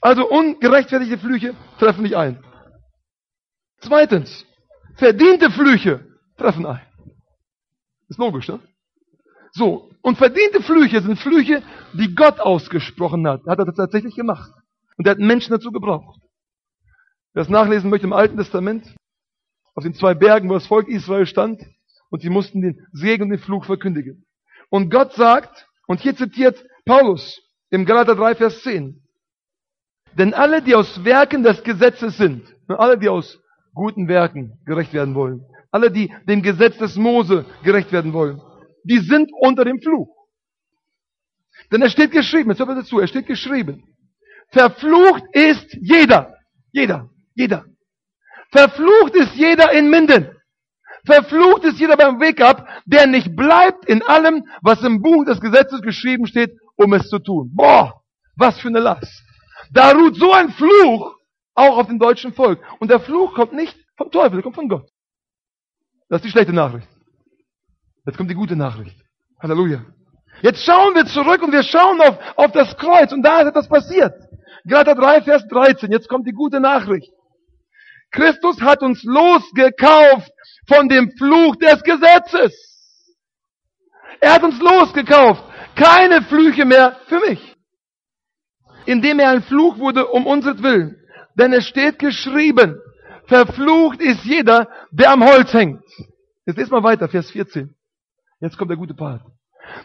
Also ungerechtfertigte Flüche treffen nicht ein. Zweitens, verdiente Flüche treffen ein. Ist logisch, ne? So, und verdiente Flüche sind Flüche, die Gott ausgesprochen hat. Hat er das tatsächlich gemacht. Und er hat Menschen dazu gebraucht. Wer das nachlesen möchte im Alten Testament, auf den zwei Bergen, wo das Volk Israel stand, und sie mussten den Segen und den Fluch verkündigen. Und Gott sagt, und hier zitiert Paulus im Galater 3, Vers 10, denn alle, die aus Werken des Gesetzes sind, alle, die aus guten Werken gerecht werden wollen, alle, die dem Gesetz des Mose gerecht werden wollen, die sind unter dem Fluch. Denn es steht geschrieben, jetzt hört dazu, es steht geschrieben, verflucht ist jeder, jeder, jeder. Verflucht ist jeder in Minden. Verflucht ist jeder beim Weg ab, der nicht bleibt in allem, was im Buch des Gesetzes geschrieben steht, um es zu tun. Boah, was für eine Last. Da ruht so ein Fluch auch auf dem deutschen Volk. Und der Fluch kommt nicht vom Teufel, der kommt von Gott. Das ist die schlechte Nachricht. Jetzt kommt die gute Nachricht. Halleluja. Jetzt schauen wir zurück und wir schauen auf, auf das Kreuz und da ist etwas passiert. Galater 3, Vers 13. Jetzt kommt die gute Nachricht. Christus hat uns losgekauft von dem Fluch des Gesetzes. Er hat uns losgekauft. Keine Flüche mehr für mich. Indem er ein Fluch wurde um Willen. Denn es steht geschrieben, verflucht ist jeder, der am Holz hängt. Jetzt lest mal weiter, Vers 14. Jetzt kommt der gute Part.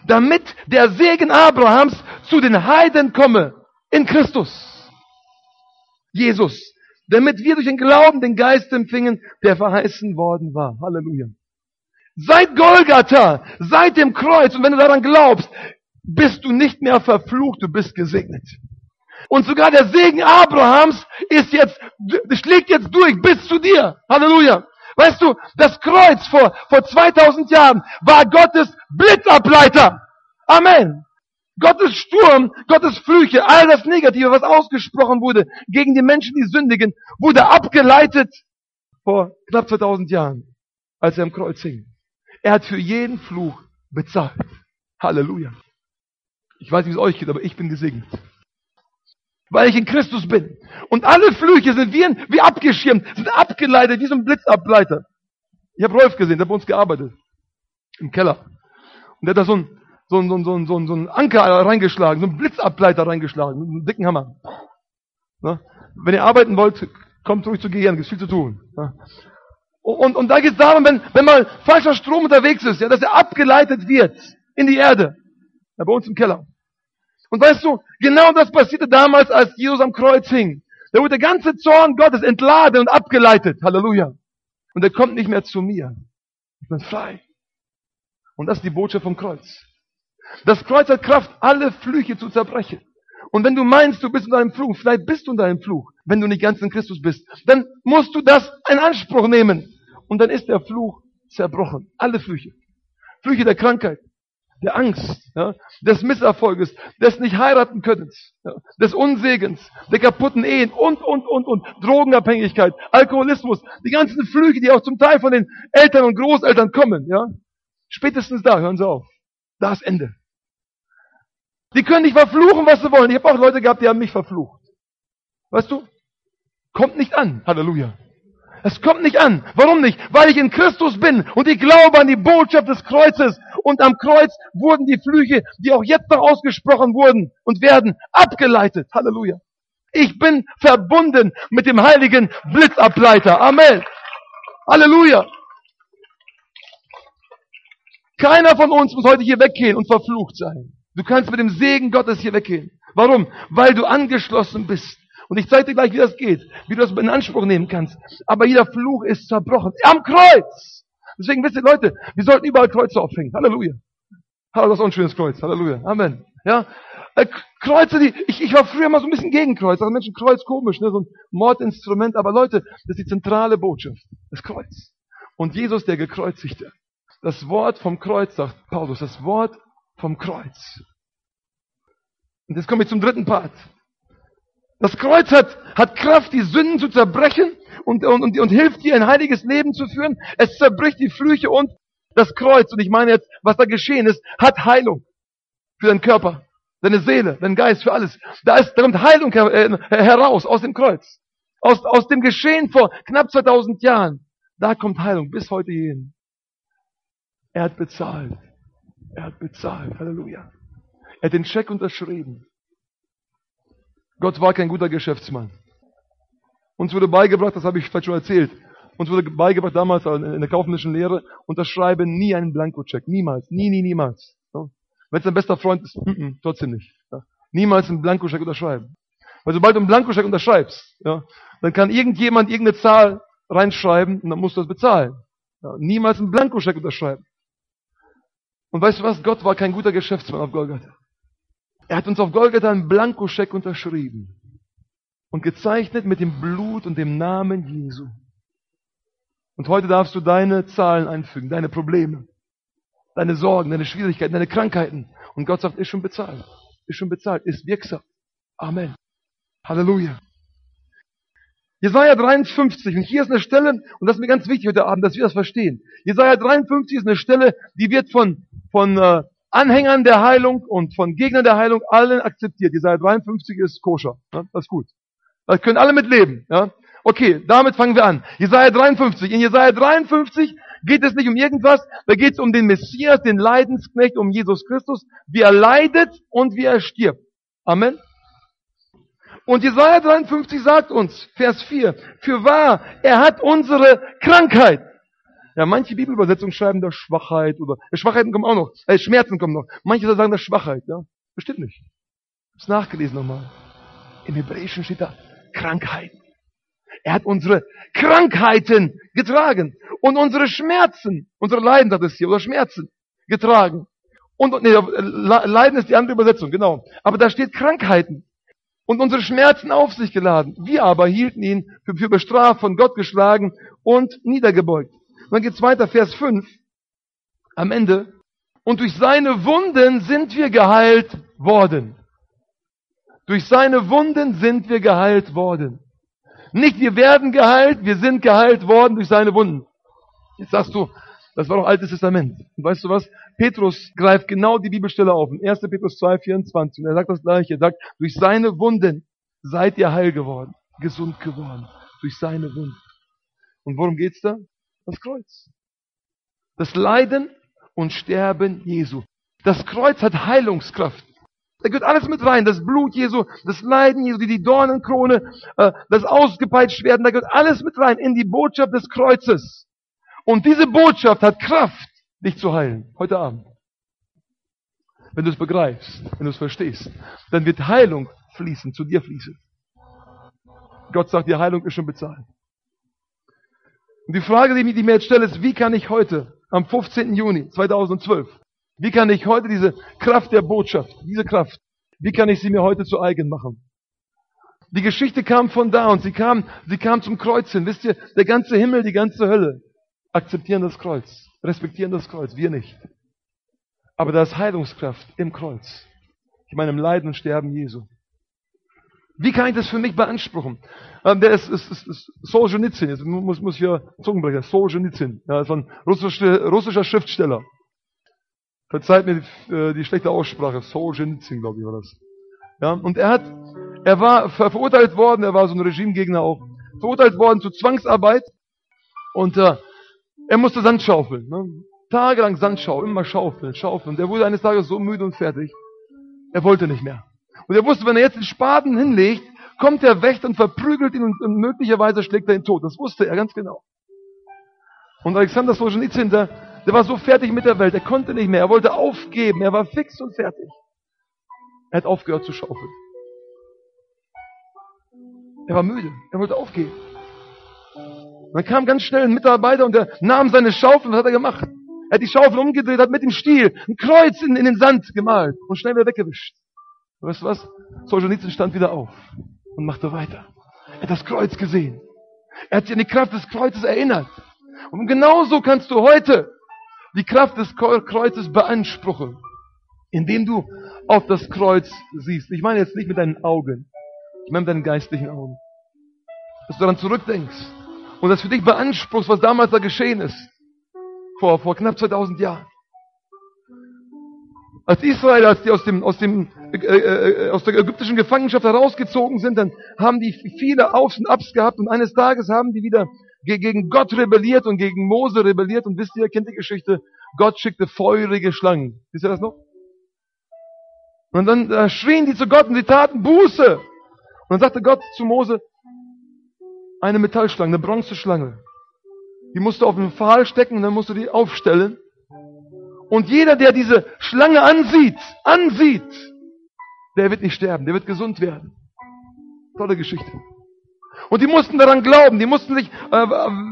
Damit der Segen Abrahams zu den Heiden komme in Christus. Jesus. Damit wir durch den Glauben den Geist empfingen, der verheißen worden war. Halleluja. Seit Golgatha, seit dem Kreuz, und wenn du daran glaubst, bist du nicht mehr verflucht, du bist gesegnet. Und sogar der Segen Abrahams ist jetzt, schlägt jetzt durch bis zu dir. Halleluja. Weißt du, das Kreuz vor, vor 2000 Jahren war Gottes Blitzableiter. Amen. Gottes Sturm, Gottes Flüche, all das Negative, was ausgesprochen wurde gegen die Menschen, die sündigen, wurde abgeleitet vor knapp 2000 Jahren, als er am Kreuz hing. Er hat für jeden Fluch bezahlt. Halleluja. Ich weiß nicht, wie es euch geht, aber ich bin gesegnet weil ich in Christus bin. Und alle Flüche sind wie, wie abgeschirmt, sind abgeleitet, wie so ein Blitzableiter. Ich habe Rolf gesehen, der hat bei uns gearbeitet. Im Keller. Und der hat da so ein, so ein, so ein, so ein, so ein Anker reingeschlagen, so ein Blitzableiter reingeschlagen, mit einem dicken Hammer. Ne? Wenn ihr arbeiten wollt, kommt ruhig zu gehen, es viel zu tun. Ne? Und, und da geht es darum, wenn, wenn mal falscher Strom unterwegs ist, ja, dass er abgeleitet wird in die Erde. Ja, bei uns im Keller. Und weißt du, genau das passierte damals, als Jesus am Kreuz hing. Da wurde der ganze Zorn Gottes entladen und abgeleitet. Halleluja. Und er kommt nicht mehr zu mir. Ich bin frei. Und das ist die Botschaft vom Kreuz. Das Kreuz hat Kraft, alle Flüche zu zerbrechen. Und wenn du meinst, du bist in deinem Fluch, vielleicht bist du in deinem Fluch, wenn du nicht ganz in Christus bist, dann musst du das in Anspruch nehmen. Und dann ist der Fluch zerbrochen. Alle Flüche. Flüche der Krankheit, der Angst, ja, des Misserfolges, des nicht heiraten Könnens, ja, des Unsegens, der kaputten Ehen und, und, und, und, Drogenabhängigkeit, Alkoholismus, die ganzen Flüge, die auch zum Teil von den Eltern und Großeltern kommen, ja. Spätestens da, hören Sie auf. Da ist Ende. Die können nicht verfluchen, was sie wollen. Ich habe auch Leute gehabt, die haben mich verflucht. Weißt du? Kommt nicht an. Halleluja. Es kommt nicht an. Warum nicht? Weil ich in Christus bin und ich glaube an die Botschaft des Kreuzes. Und am Kreuz wurden die Flüche, die auch jetzt noch ausgesprochen wurden und werden, abgeleitet. Halleluja. Ich bin verbunden mit dem heiligen Blitzableiter. Amen. Halleluja. Keiner von uns muss heute hier weggehen und verflucht sein. Du kannst mit dem Segen Gottes hier weggehen. Warum? Weil du angeschlossen bist Und ich zeige dir gleich, wie das geht, wie du das in Anspruch nehmen kannst. Aber jeder Fluch ist zerbrochen. Am Kreuz! Deswegen wisst ihr Leute, wir sollten überall Kreuze aufhängen. Halleluja. Hallo, das ist auch ein schönes Kreuz. Halleluja. Amen. Ja. Äh, Kreuze, die, ich, ich war früher mal so ein bisschen gegen Kreuz. Also Menschen, Kreuz komisch, ne? so ein Mordinstrument. Aber Leute, das ist die zentrale Botschaft. Das Kreuz. Und Jesus, der gekreuzigte. Das Wort vom Kreuz, sagt Paulus, das Wort vom Kreuz. Und jetzt komme ich zum dritten Part. Das Kreuz hat, hat Kraft, die Sünden zu zerbrechen und, und, und, und hilft dir, ein heiliges Leben zu führen. Es zerbricht die Flüche und das Kreuz, und ich meine jetzt, was da geschehen ist, hat Heilung für deinen Körper, deine Seele, deinen Geist, für alles. Da, ist, da kommt Heilung her, äh, heraus aus dem Kreuz. Aus, aus dem Geschehen vor knapp 2000 Jahren. Da kommt Heilung bis heute hin. Er hat bezahlt. Er hat bezahlt. Halleluja. Er hat den Scheck unterschrieben. Gott war kein guter Geschäftsmann. Uns wurde beigebracht, das habe ich vielleicht schon erzählt, uns wurde beigebracht damals in der kaufmännischen Lehre, unterschreibe nie einen Blankocheck. Niemals. Nie, nie, niemals. Wenn es dein bester Freund ist, mm -mm, trotzdem nicht. Niemals einen Blankocheck unterschreiben. Weil sobald du einen Blankocheck unterschreibst, ja, dann kann irgendjemand irgendeine Zahl reinschreiben und dann musst du das bezahlen. Ja, niemals einen Blankocheck unterschreiben. Und weißt du was? Gott war kein guter Geschäftsmann auf Golgatha. Er hat uns auf Golgatha einen Blankoscheck unterschrieben und gezeichnet mit dem Blut und dem Namen Jesu. Und heute darfst du deine Zahlen einfügen, deine Probleme, deine Sorgen, deine Schwierigkeiten, deine Krankheiten. Und Gott sagt, ist schon bezahlt. Ist schon bezahlt, ist wirksam. Amen. Halleluja. Jesaja 53, und hier ist eine Stelle, und das ist mir ganz wichtig heute Abend, dass wir das verstehen. Jesaja 53 ist eine Stelle, die wird von, von äh, Anhängern der Heilung und von Gegnern der Heilung allen akzeptiert. Jesaja 53 ist koscher. Ja, das ist gut. Das können alle mitleben. Ja. Okay, damit fangen wir an. Jesaja 53. In Jesaja 53 geht es nicht um irgendwas, da geht es um den Messias, den Leidensknecht, um Jesus Christus, wie er leidet und wie er stirbt. Amen. Und Jesaja 53 sagt uns, Vers 4, für wahr, er hat unsere Krankheit. Ja, manche Bibelübersetzungen schreiben da Schwachheit oder äh, Schwachheiten kommen auch noch, äh, Schmerzen kommen noch. Manche sagen da Schwachheit, ja. Bestimmt nicht. Ich hab's nachgelesen nochmal. Im Hebräischen steht da Krankheit. Er hat unsere Krankheiten getragen und unsere Schmerzen, unsere Leiden hat es hier, oder Schmerzen getragen. Und, nee, Leiden ist die andere Übersetzung, genau. Aber da steht Krankheiten und unsere Schmerzen auf sich geladen. Wir aber hielten ihn für, für bestraft, von Gott geschlagen und niedergebeugt. Und dann geht's weiter, Vers 5, am Ende. Und durch seine Wunden sind wir geheilt worden. Durch seine Wunden sind wir geheilt worden. Nicht wir werden geheilt, wir sind geheilt worden durch seine Wunden. Jetzt sagst du, das war doch Altes Testament. Und weißt du was? Petrus greift genau die Bibelstelle auf. In 1. Petrus 2, 24. Und er sagt das gleiche. Er sagt, durch seine Wunden seid ihr heil geworden, gesund geworden. Durch seine Wunden. Und worum geht's da? Das Kreuz. Das Leiden und Sterben Jesu. Das Kreuz hat Heilungskraft. Da gehört alles mit rein. Das Blut Jesu, das Leiden Jesu, die Dornenkrone, äh, das Ausgepeitscht werden, da gehört alles mit rein in die Botschaft des Kreuzes. Und diese Botschaft hat Kraft, dich zu heilen. Heute Abend. Wenn du es begreifst, wenn du es verstehst, dann wird Heilung fließen, zu dir fließen. Gott sagt, die Heilung ist schon bezahlt. Und die Frage, die ich mir jetzt stelle, ist, wie kann ich heute, am 15. Juni 2012, wie kann ich heute diese Kraft der Botschaft, diese Kraft, wie kann ich sie mir heute zu eigen machen? Die Geschichte kam von da und sie kam, sie kam zum Kreuz hin. Wisst ihr, der ganze Himmel, die ganze Hölle akzeptieren das Kreuz, respektieren das Kreuz, wir nicht. Aber da ist Heilungskraft im Kreuz. Ich meine im Leiden und Sterben Jesu. Wie kann ich das für mich beanspruchen? Ähm, der ist, ist, ist, ist Solzhenitsyn, jetzt muss, muss hier Zungenbrecher, Solzhenitsyn, ja, ist ein russischer, russischer Schriftsteller. Verzeiht mir die, äh, die schlechte Aussprache, Solzhenitsyn, glaube ich, war das. Ja, und er hat, er war ver verurteilt worden, er war so ein Regimegegner auch, verurteilt worden zu Zwangsarbeit und äh, er musste Sand schaufeln. Ne? Tagelang Sand schaufeln, immer schaufeln, schaufeln. Der wurde eines Tages so müde und fertig. Er wollte nicht mehr. Und er wusste, wenn er jetzt den Spaten hinlegt, kommt der Wächter und verprügelt ihn und, möglicherweise schlägt er ihn tot. Das wusste er ganz genau. Und Alexander Solzhenitsyn, der, der war so fertig mit der Welt, er konnte nicht mehr, er wollte aufgeben, er war fix und fertig. Er hat aufgehört zu schaufeln. Er war müde. Er wollte aufgehen. Und dann kam ganz schnell ein Mitarbeiter und der nahm seine Schaufel was hat er gemacht? Er hat die Schaufel umgedreht, hat mit dem Stiel ein Kreuz in, in den Sand gemalt und schnell wieder weggewischt. Weißt du was? Solzhenitsyn stand wieder auf und machte weiter. Er hat das Kreuz gesehen. Er hat sich an die Kraft des Kreuzes erinnert. Und genauso kannst du heute die Kraft des Kreuzes beanspruchen, indem du auf das Kreuz siehst. Ich meine jetzt nicht mit deinen Augen, ich meine mit deinen geistlichen Augen. Dass du daran zurückdenkst und das für dich beanspruchst, was damals da geschehen ist. Vor, vor knapp 2000 Jahren. Als Israel, als die aus, dem, aus, dem, äh, äh, aus der ägyptischen Gefangenschaft herausgezogen sind, dann haben die viele Aufs und Abs gehabt und eines Tages haben die wieder gegen Gott rebelliert und gegen Mose rebelliert und wisst ihr, kennt die Geschichte, Gott schickte feurige Schlangen. Wisst ihr das noch? Und dann äh, schrien die zu Gott und sie taten Buße. Und dann sagte Gott zu Mose, eine Metallschlange, eine Bronzeschlange. Die musst du auf den Pfahl stecken und dann musst du die aufstellen. Und jeder, der diese Schlange ansieht, ansieht, der wird nicht sterben, der wird gesund werden. Tolle Geschichte. Und die mussten daran glauben, die mussten sich, äh,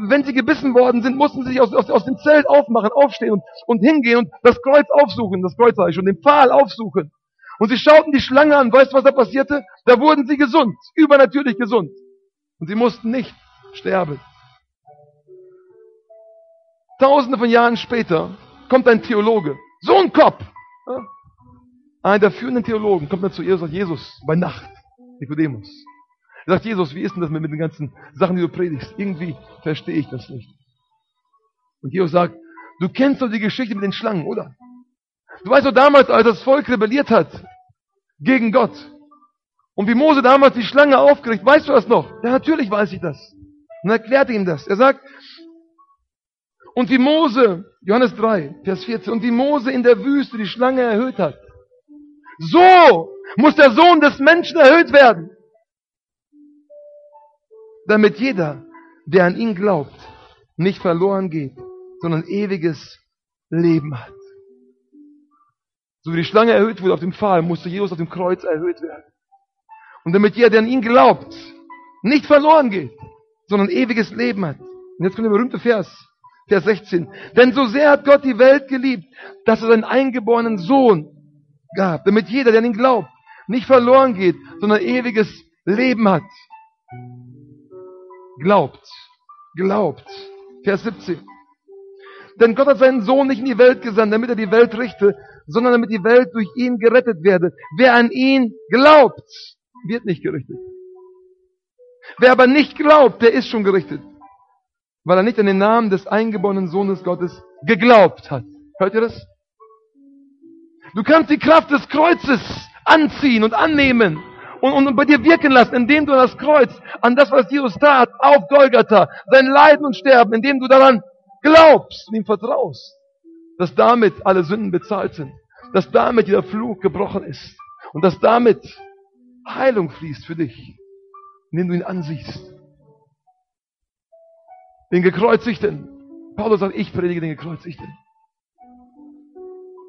wenn sie gebissen worden sind, mussten sie sich aus, aus, aus dem Zelt aufmachen, aufstehen und, und hingehen und das Kreuz aufsuchen, das Kreuz sage ich schon, den Pfahl aufsuchen. Und sie schauten die Schlange an, weißt du, was da passierte? Da wurden sie gesund, übernatürlich gesund. Und sie mussten nicht sterben. Tausende von Jahren später kommt ein Theologe, so ein Kopf? Einer der führenden Theologen, kommt dann zu Jesus und sagt, Jesus, bei Nacht, Nikodemus. Er sagt, Jesus, wie ist denn das mit, den ganzen Sachen, die du predigst? Irgendwie verstehe ich das nicht. Und Jesus sagt, du kennst doch die Geschichte mit den Schlangen, oder? Du weißt doch damals, als das Volk rebelliert hat gegen Gott. Und wie Mose damals die Schlange aufgerichtet, weißt du das noch? Ja, natürlich weiß ich das. Und er erklärte ihm das. Er sagt, und wie Mose, Johannes 3, Vers 14, und wie Mose in der Wüste die Schlange erhöht hat, so muss der Sohn des Menschen erhöht werden, damit jeder, der an ihn glaubt, nicht verloren geht, sondern ewiges Leben hat. So wie die Schlange erhöht wurde auf dem Pfahl, musste Jesus auf dem Kreuz erhöht werden. Und damit jeder, der an ihn glaubt, nicht verloren geht, sondern ewiges Leben hat. Und jetzt kommt der berühmte Vers. Vers 16. Denn so sehr hat Gott die Welt geliebt, dass er seinen eingeborenen Sohn gab, damit jeder, der an ihn glaubt, nicht verloren geht, sondern ewiges Leben hat. Glaubt, glaubt. Vers 17. Denn Gott hat seinen Sohn nicht in die Welt gesandt, damit er die Welt richte, sondern damit die Welt durch ihn gerettet werde. Wer an ihn glaubt, wird nicht gerichtet. Wer aber nicht glaubt, der ist schon gerichtet weil er nicht an den Namen des eingeborenen Sohnes Gottes geglaubt hat. Hört ihr das? Du kannst die Kraft des Kreuzes anziehen und annehmen und, und bei dir wirken lassen, indem du das Kreuz, an das, was Jesus tat, auf Golgatha, sein Leiden und Sterben, indem du daran glaubst und ihm vertraust, dass damit alle Sünden bezahlt sind, dass damit jeder Fluch gebrochen ist und dass damit Heilung fließt für dich, indem du ihn ansiehst den Gekreuzigten. Paulus sagt, ich predige den Gekreuzigten.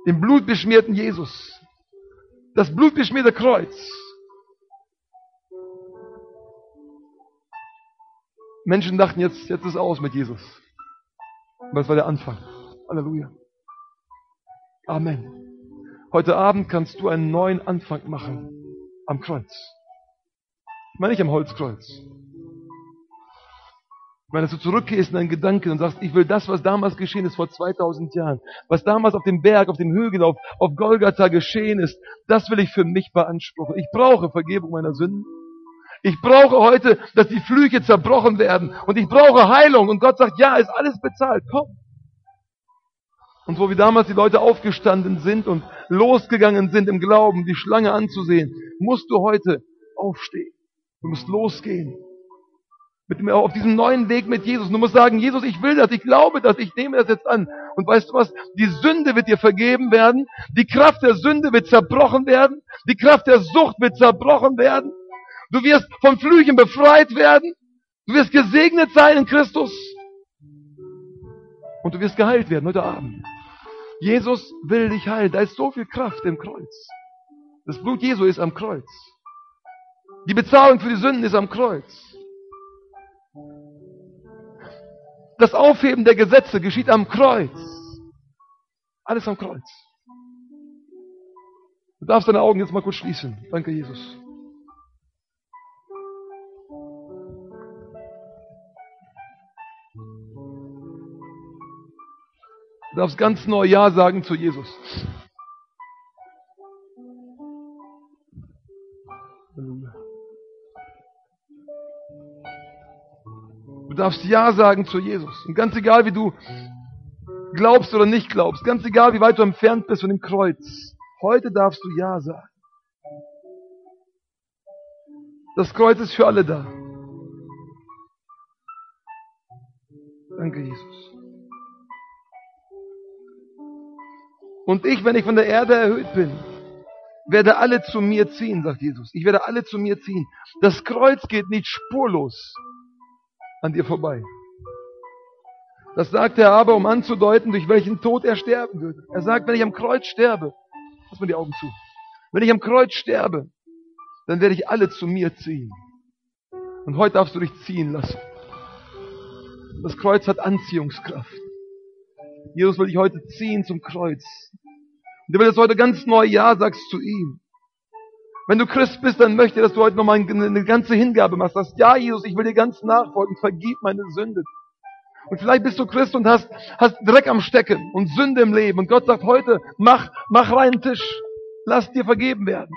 Den blutbeschmierten Jesus. Das blutbeschmierte Kreuz. Menschen dachten jetzt, jetzt ist aus mit Jesus. Aber es war der Anfang. Halleluja. Amen. Heute Abend kannst du einen neuen Anfang machen am Kreuz. Ich meine nicht am Holzkreuz. Dass du zurückgehst in deinen Gedanken und sagst, ich will das, was damals geschehen ist vor 2000 Jahren, was damals auf dem Berg, auf dem Hügel, auf, auf Golgatha geschehen ist, das will ich für mich beanspruchen. Ich brauche Vergebung meiner Sünden. Ich brauche heute, dass die Flüche zerbrochen werden. Und ich brauche Heilung. Und Gott sagt, ja, ist alles bezahlt. Komm. Und wo wir damals die Leute aufgestanden sind und losgegangen sind im Glauben, die Schlange anzusehen, musst du heute aufstehen. Du musst losgehen mit auf diesem neuen Weg mit Jesus. Du musst sagen, Jesus, ich will das, ich glaube das, ich nehme das jetzt an. Und weißt du was? Die Sünde wird dir vergeben werden. Die Kraft der Sünde wird zerbrochen werden. Die Kraft der Sucht wird zerbrochen werden. Du wirst von Flüchen befreit werden. Du wirst gesegnet sein in Christus. Und du wirst geheilt werden heute Abend. Jesus will dich heilen. Da ist so viel Kraft im Kreuz. Das Blut Jesu ist am Kreuz. Die Bezahlung für die Sünden ist am Kreuz. Das Aufheben der Gesetze geschieht am Kreuz. Alles am Kreuz. Du darfst deine Augen jetzt mal kurz schließen. Danke, Jesus. Du darfst ganz neu Ja sagen zu Jesus. Darfst Ja sagen zu Jesus. Und ganz egal, wie du glaubst oder nicht glaubst, ganz egal, wie weit du entfernt bist von dem Kreuz, heute darfst du Ja sagen. Das Kreuz ist für alle da. Danke, Jesus. Und ich, wenn ich von der Erde erhöht bin, werde alle zu mir ziehen, sagt Jesus. Ich werde alle zu mir ziehen. Das Kreuz geht nicht spurlos an dir vorbei. Das sagt er aber, um anzudeuten, durch welchen Tod er sterben würde. Er sagt, wenn ich am Kreuz sterbe, lass mir die Augen zu, wenn ich am Kreuz sterbe, dann werde ich alle zu mir ziehen. Und heute darfst du dich ziehen lassen. Das Kreuz hat Anziehungskraft. Jesus will dich heute ziehen zum Kreuz. Und er will, dass du heute ganz neu Ja sagst zu ihm. Wenn du Christ bist, dann möchte ich, dass du heute nochmal eine ganze Hingabe machst. Sagst, ja, Jesus, ich will dir ganz nachfolgen, vergib meine Sünde. Und vielleicht bist du Christ und hast, hast Dreck am Stecken und Sünde im Leben. Und Gott sagt heute, mach, mach reinen Tisch. Lass dir vergeben werden.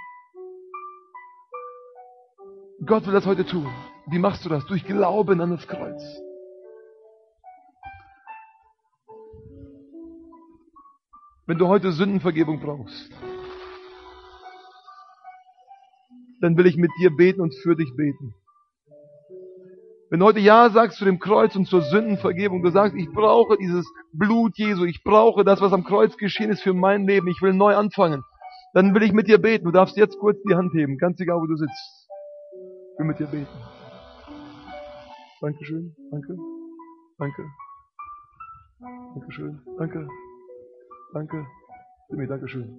Gott will das heute tun. Wie machst du das? Durch Glauben an das Kreuz. Wenn du heute Sündenvergebung brauchst, dann will ich mit dir beten und für dich beten. Wenn du heute Ja sagst zu dem Kreuz und zur Sündenvergebung, du sagst, ich brauche dieses Blut Jesu, ich brauche das, was am Kreuz geschehen ist für mein Leben, ich will neu anfangen, dann will ich mit dir beten. Du darfst jetzt kurz die Hand heben, ganz egal, wo du sitzt. Ich will mit dir beten. Dankeschön, danke, danke, Dankeschön, danke. Danke. Jimmy, danke schön.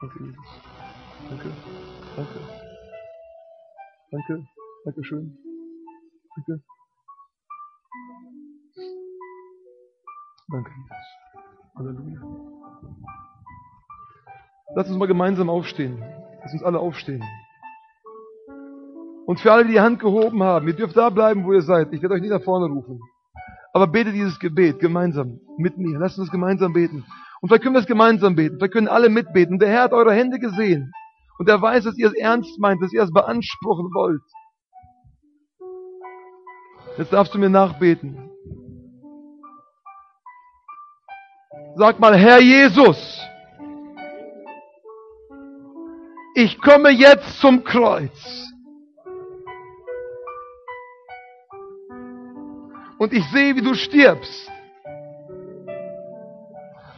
Danke, Jesus. Danke. Danke. Danke. Danke schön. Danke. Danke, Jesus. Halleluja. Lass uns mal gemeinsam aufstehen. Lass uns alle aufstehen. Und für alle, die die Hand gehoben haben, ihr dürft da bleiben, wo ihr seid. Ich werde euch nicht nach vorne rufen. Aber bete dieses Gebet gemeinsam mit mir. Lasst uns gemeinsam beten. Und vielleicht können wir es gemeinsam beten. Vielleicht können alle mitbeten. Der Herr hat eure Hände gesehen. Und er weiß, dass ihr es ernst meint, dass ihr es beanspruchen wollt. Jetzt darfst du mir nachbeten. Sag mal, Herr Jesus, ich komme jetzt zum Kreuz. und ich sehe, wie du stirbst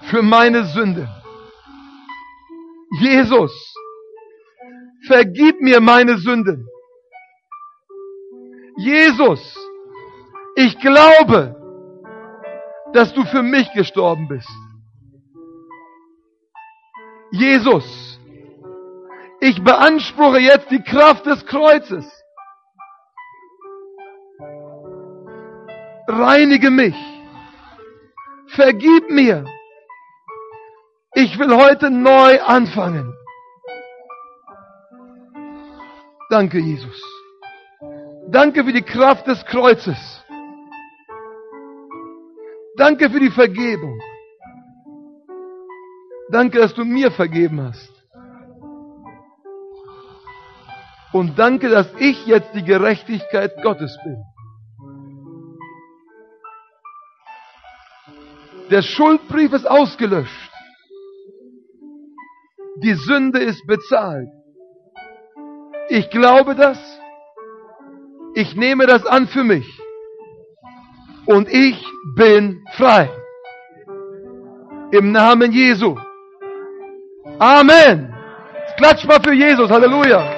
für meine Sünde. Jesus, vergib mir meine Sünden. Jesus, ich glaube, dass du für mich gestorben bist. Jesus, ich beanspruche jetzt die Kraft des Kreuzes. reinige mich, vergib mir. Ich will heute neu anfangen. Danke, Jesus. Danke für die Kraft des Kreuzes. Danke für die Vergebung. Danke, dass du mir vergeben hast. Und danke, dass ich jetzt die Gerechtigkeit Gottes bin. Der Schuldbrief ist ausgelöscht. Die Sünde ist bezahlt. Ich glaube das. Ich nehme das an für mich. Und ich bin frei. Im Namen Jesu. Amen. Klatsch mal für Jesus. Halleluja.